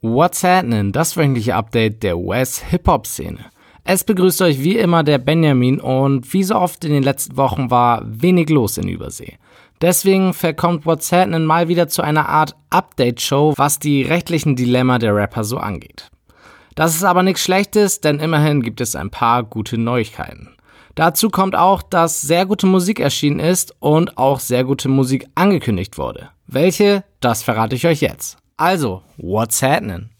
What's happening? Das wöchentliche Update der US-Hip-Hop-Szene. Es begrüßt euch wie immer der Benjamin und wie so oft in den letzten Wochen war wenig los in Übersee. Deswegen verkommt What's happening mal wieder zu einer Art Update-Show, was die rechtlichen Dilemma der Rapper so angeht. Das ist aber nichts Schlechtes, denn immerhin gibt es ein paar gute Neuigkeiten. Dazu kommt auch, dass sehr gute Musik erschienen ist und auch sehr gute Musik angekündigt wurde. Welche, das verrate ich euch jetzt. Also, what's happening?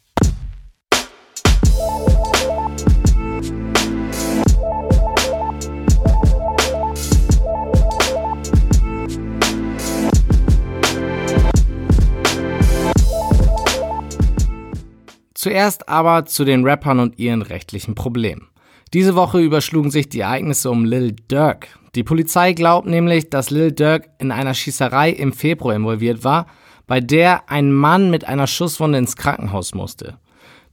Zuerst aber zu den Rappern und ihren rechtlichen Problemen. Diese Woche überschlugen sich die Ereignisse um Lil Durk. Die Polizei glaubt nämlich, dass Lil Durk in einer Schießerei im Februar involviert war, bei der ein Mann mit einer Schusswunde ins Krankenhaus musste.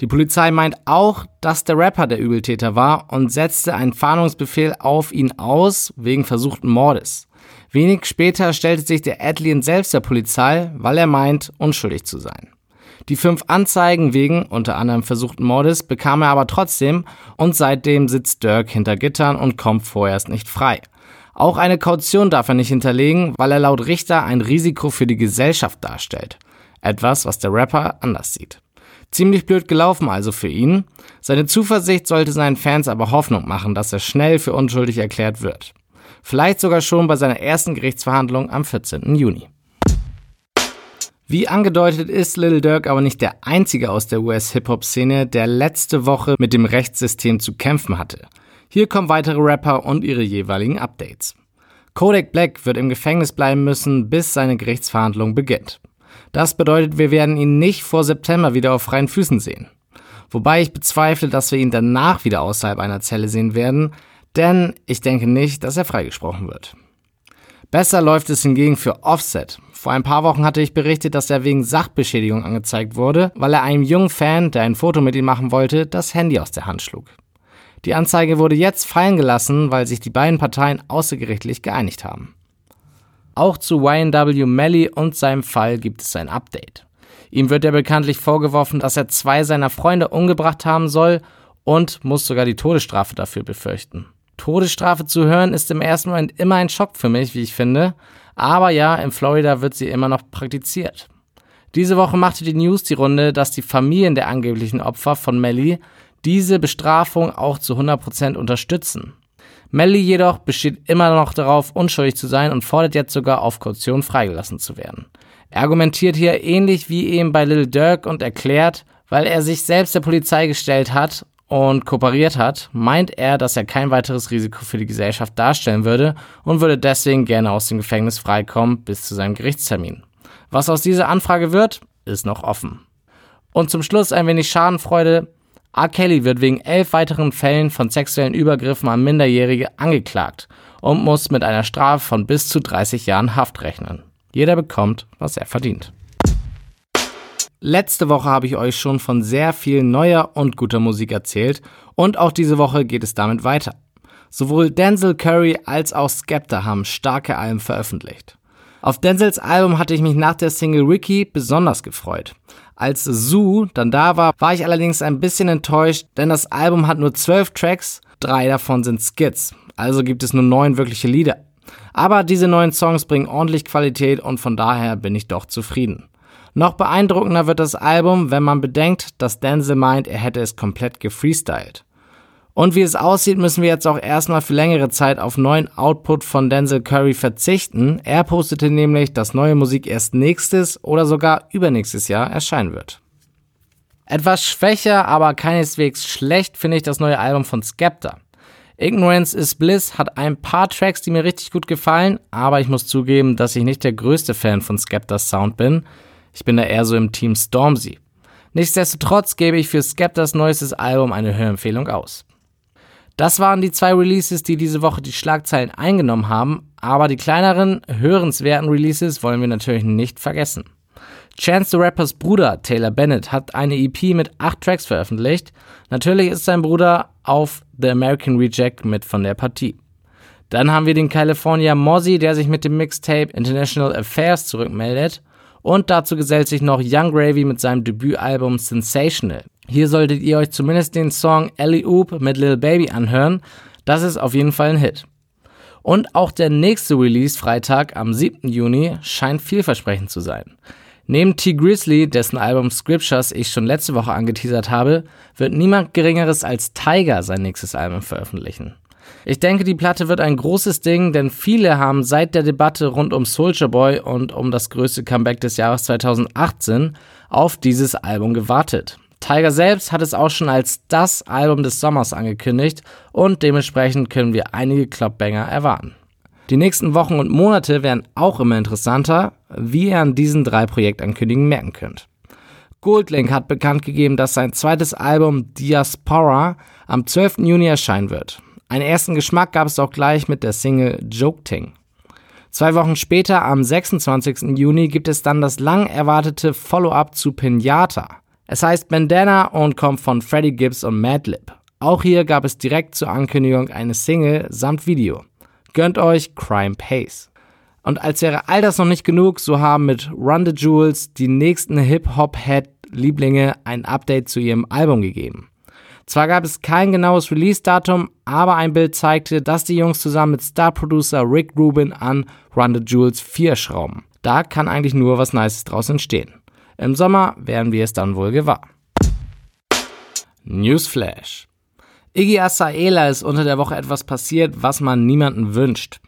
Die Polizei meint auch, dass der Rapper der Übeltäter war und setzte einen Fahndungsbefehl auf ihn aus wegen versuchten Mordes. Wenig später stellte sich der Adlien selbst der Polizei, weil er meint, unschuldig zu sein. Die fünf Anzeigen wegen unter anderem versuchten Mordes bekam er aber trotzdem und seitdem sitzt Dirk hinter Gittern und kommt vorerst nicht frei. Auch eine Kaution darf er nicht hinterlegen, weil er laut Richter ein Risiko für die Gesellschaft darstellt. Etwas, was der Rapper anders sieht. Ziemlich blöd gelaufen also für ihn. Seine Zuversicht sollte seinen Fans aber Hoffnung machen, dass er schnell für unschuldig erklärt wird. Vielleicht sogar schon bei seiner ersten Gerichtsverhandlung am 14. Juni. Wie angedeutet ist Lil Durk aber nicht der einzige aus der US-Hip-Hop-Szene, der letzte Woche mit dem Rechtssystem zu kämpfen hatte. Hier kommen weitere Rapper und ihre jeweiligen Updates. Kodak Black wird im Gefängnis bleiben müssen, bis seine Gerichtsverhandlung beginnt. Das bedeutet, wir werden ihn nicht vor September wieder auf freien Füßen sehen. Wobei ich bezweifle, dass wir ihn danach wieder außerhalb einer Zelle sehen werden, denn ich denke nicht, dass er freigesprochen wird. Besser läuft es hingegen für Offset. Vor ein paar Wochen hatte ich berichtet, dass er wegen Sachbeschädigung angezeigt wurde, weil er einem jungen Fan, der ein Foto mit ihm machen wollte, das Handy aus der Hand schlug. Die Anzeige wurde jetzt fallen gelassen, weil sich die beiden Parteien außergerichtlich geeinigt haben. Auch zu YNW Melly und seinem Fall gibt es ein Update. Ihm wird ja bekanntlich vorgeworfen, dass er zwei seiner Freunde umgebracht haben soll und muss sogar die Todesstrafe dafür befürchten. Todesstrafe zu hören ist im ersten Moment immer ein Schock für mich, wie ich finde. Aber ja, in Florida wird sie immer noch praktiziert. Diese Woche machte die News die Runde, dass die Familien der angeblichen Opfer von Melly diese Bestrafung auch zu 100% unterstützen. Melly jedoch besteht immer noch darauf, unschuldig zu sein und fordert jetzt sogar auf Kaution freigelassen zu werden. Er argumentiert hier ähnlich wie eben bei Lil Durk und erklärt, weil er sich selbst der Polizei gestellt hat und kooperiert hat, meint er, dass er kein weiteres Risiko für die Gesellschaft darstellen würde und würde deswegen gerne aus dem Gefängnis freikommen bis zu seinem Gerichtstermin. Was aus dieser Anfrage wird, ist noch offen. Und zum Schluss ein wenig Schadenfreude. R. Kelly wird wegen elf weiteren Fällen von sexuellen Übergriffen an Minderjährige angeklagt und muss mit einer Strafe von bis zu 30 Jahren Haft rechnen. Jeder bekommt, was er verdient. Letzte Woche habe ich euch schon von sehr viel neuer und guter Musik erzählt und auch diese Woche geht es damit weiter. Sowohl Denzel Curry als auch Skepta haben starke Alben veröffentlicht. Auf Denzels Album hatte ich mich nach der Single Ricky besonders gefreut. Als Zoo dann da war, war ich allerdings ein bisschen enttäuscht, denn das Album hat nur zwölf Tracks, drei davon sind Skits, also gibt es nur neun wirkliche Lieder. Aber diese neuen Songs bringen ordentlich Qualität und von daher bin ich doch zufrieden. Noch beeindruckender wird das Album, wenn man bedenkt, dass Denzel meint, er hätte es komplett gefreestylt. Und wie es aussieht, müssen wir jetzt auch erstmal für längere Zeit auf neuen Output von Denzel Curry verzichten. Er postete nämlich, dass neue Musik erst nächstes oder sogar übernächstes Jahr erscheinen wird. Etwas schwächer, aber keineswegs schlecht finde ich das neue Album von Skepta. Ignorance is Bliss hat ein paar Tracks, die mir richtig gut gefallen, aber ich muss zugeben, dass ich nicht der größte Fan von Skeptas Sound bin. Ich bin da eher so im Team Stormzy. Nichtsdestotrotz gebe ich für Skeptas neuestes Album eine Hörempfehlung aus. Das waren die zwei Releases, die diese Woche die Schlagzeilen eingenommen haben, aber die kleineren, hörenswerten Releases wollen wir natürlich nicht vergessen. Chance the Rappers Bruder Taylor Bennett hat eine EP mit acht Tracks veröffentlicht. Natürlich ist sein Bruder auf The American Reject mit von der Partie. Dann haben wir den California Mozzie, der sich mit dem Mixtape International Affairs zurückmeldet. Und dazu gesellt sich noch Young Gravy mit seinem Debütalbum Sensational. Hier solltet ihr euch zumindest den Song Ellie Oop mit Lil Baby anhören. Das ist auf jeden Fall ein Hit. Und auch der nächste Release Freitag am 7. Juni scheint vielversprechend zu sein. Neben T. Grizzly, dessen Album Scriptures ich schon letzte Woche angeteasert habe, wird niemand Geringeres als Tiger sein nächstes Album veröffentlichen. Ich denke, die Platte wird ein großes Ding, denn viele haben seit der Debatte rund um Soulja Boy und um das größte Comeback des Jahres 2018 auf dieses Album gewartet. Tiger selbst hat es auch schon als das Album des Sommers angekündigt und dementsprechend können wir einige Clubbanger erwarten. Die nächsten Wochen und Monate werden auch immer interessanter, wie ihr an diesen drei Projektankündigungen merken könnt. Goldlink hat bekannt gegeben, dass sein zweites Album Diaspora am 12. Juni erscheinen wird. Einen ersten Geschmack gab es auch gleich mit der Single Joke Ting. Zwei Wochen später, am 26. Juni, gibt es dann das lang erwartete Follow-up zu Pinata. Es heißt Bandana und kommt von Freddie Gibbs und Madlib. Auch hier gab es direkt zur Ankündigung eine Single samt Video. Gönnt euch Crime Pace. Und als wäre all das noch nicht genug, so haben mit Run the Jewels die nächsten Hip-Hop-Head-Lieblinge ein Update zu ihrem Album gegeben. Zwar gab es kein genaues Release-Datum, aber ein Bild zeigte, dass die Jungs zusammen mit Star-Producer Rick Rubin an Run the Jewels 4 schrauben. Da kann eigentlich nur was Nices draus entstehen. Im Sommer werden wir es dann wohl gewahr. Newsflash. Iggy Asaela ist unter der Woche etwas passiert, was man niemanden wünscht.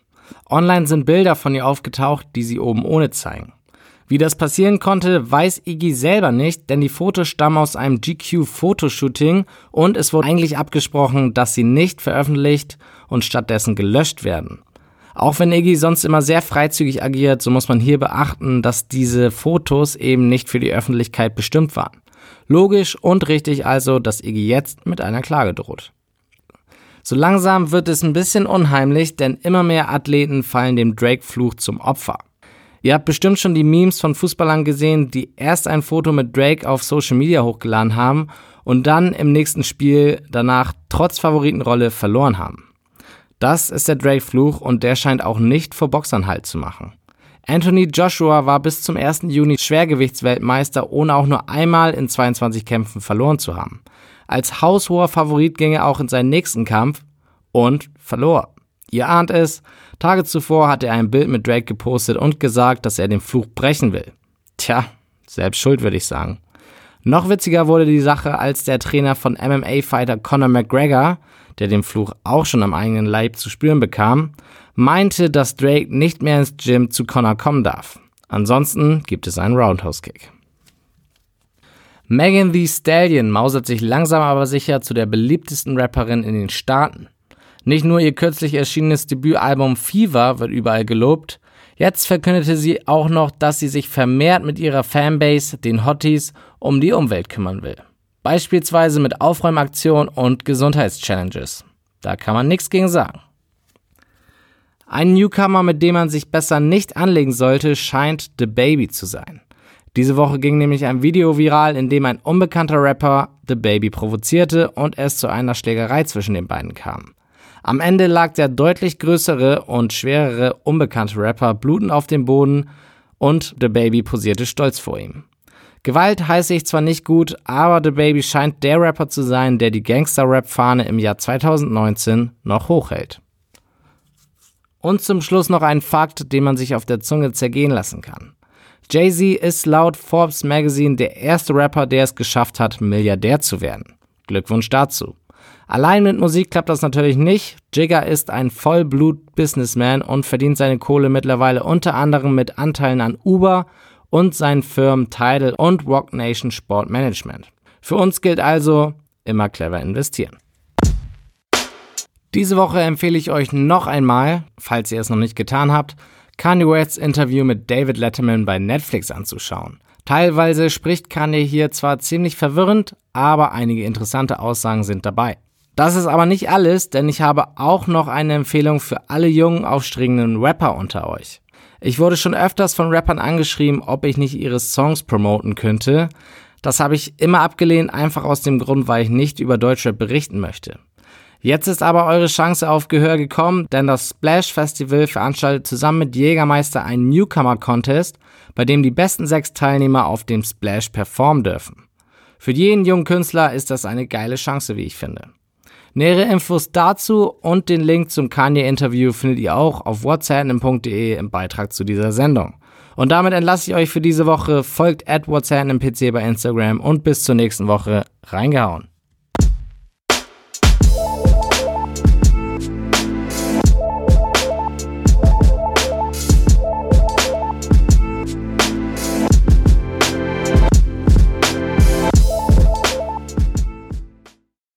Online sind Bilder von ihr aufgetaucht, die sie oben ohne zeigen. Wie das passieren konnte, weiß Iggy selber nicht, denn die Fotos stammen aus einem GQ-Fotoshooting und es wurde eigentlich abgesprochen, dass sie nicht veröffentlicht und stattdessen gelöscht werden. Auch wenn Iggy sonst immer sehr freizügig agiert, so muss man hier beachten, dass diese Fotos eben nicht für die Öffentlichkeit bestimmt waren. Logisch und richtig also, dass Iggy jetzt mit einer Klage droht. So langsam wird es ein bisschen unheimlich, denn immer mehr Athleten fallen dem Drake-Fluch zum Opfer. Ihr habt bestimmt schon die Memes von Fußballern gesehen, die erst ein Foto mit Drake auf Social Media hochgeladen haben und dann im nächsten Spiel danach trotz Favoritenrolle verloren haben. Das ist der Drake-Fluch und der scheint auch nicht vor Boxern Halt zu machen. Anthony Joshua war bis zum 1. Juni Schwergewichtsweltmeister, ohne auch nur einmal in 22 Kämpfen verloren zu haben. Als haushoher Favorit ging er auch in seinen nächsten Kampf und verlor. Ihr ahnt es, Tage zuvor hat er ein Bild mit Drake gepostet und gesagt, dass er den Fluch brechen will. Tja, selbst schuld würde ich sagen. Noch witziger wurde die Sache, als der Trainer von MMA-Fighter Conor McGregor der den Fluch auch schon am eigenen Leib zu spüren bekam, meinte, dass Drake nicht mehr ins Gym zu Connor kommen darf. Ansonsten gibt es einen Roundhouse-Kick. Megan Thee Stallion mausert sich langsam aber sicher zu der beliebtesten Rapperin in den Staaten. Nicht nur ihr kürzlich erschienenes Debütalbum Fever wird überall gelobt, jetzt verkündete sie auch noch, dass sie sich vermehrt mit ihrer Fanbase, den Hotties, um die Umwelt kümmern will. Beispielsweise mit Aufräumaktionen und Gesundheitschallenges. Da kann man nichts gegen sagen. Ein Newcomer, mit dem man sich besser nicht anlegen sollte, scheint The Baby zu sein. Diese Woche ging nämlich ein Video viral, in dem ein unbekannter Rapper The Baby provozierte und es zu einer Schlägerei zwischen den beiden kam. Am Ende lag der deutlich größere und schwerere unbekannte Rapper blutend auf dem Boden und The Baby posierte stolz vor ihm. Gewalt heiße ich zwar nicht gut, aber The Baby scheint der Rapper zu sein, der die Gangster-Rap-Fahne im Jahr 2019 noch hochhält. Und zum Schluss noch ein Fakt, den man sich auf der Zunge zergehen lassen kann. Jay-Z ist laut Forbes Magazine der erste Rapper, der es geschafft hat, Milliardär zu werden. Glückwunsch dazu. Allein mit Musik klappt das natürlich nicht. Jigger ist ein Vollblut-Businessman und verdient seine Kohle mittlerweile unter anderem mit Anteilen an Uber und seinen Firmen Tidal und Rock Nation Sport Management. Für uns gilt also immer clever investieren. Diese Woche empfehle ich euch noch einmal, falls ihr es noch nicht getan habt, Kanye Wests Interview mit David Letterman bei Netflix anzuschauen. Teilweise spricht Kanye hier zwar ziemlich verwirrend, aber einige interessante Aussagen sind dabei. Das ist aber nicht alles, denn ich habe auch noch eine Empfehlung für alle jungen, aufstrebenden Rapper unter euch. Ich wurde schon öfters von Rappern angeschrieben, ob ich nicht ihre Songs promoten könnte. Das habe ich immer abgelehnt, einfach aus dem Grund, weil ich nicht über Deutschrap berichten möchte. Jetzt ist aber eure Chance auf Gehör gekommen, denn das Splash Festival veranstaltet zusammen mit Jägermeister einen Newcomer Contest, bei dem die besten sechs Teilnehmer auf dem Splash performen dürfen. Für jeden jungen Künstler ist das eine geile Chance, wie ich finde. Nähere Infos dazu und den Link zum Kanye-Interview findet ihr auch auf whatsapp.de im Beitrag zu dieser Sendung. Und damit entlasse ich euch für diese Woche. Folgt at whatsapp bei Instagram und bis zur nächsten Woche. Reingehauen.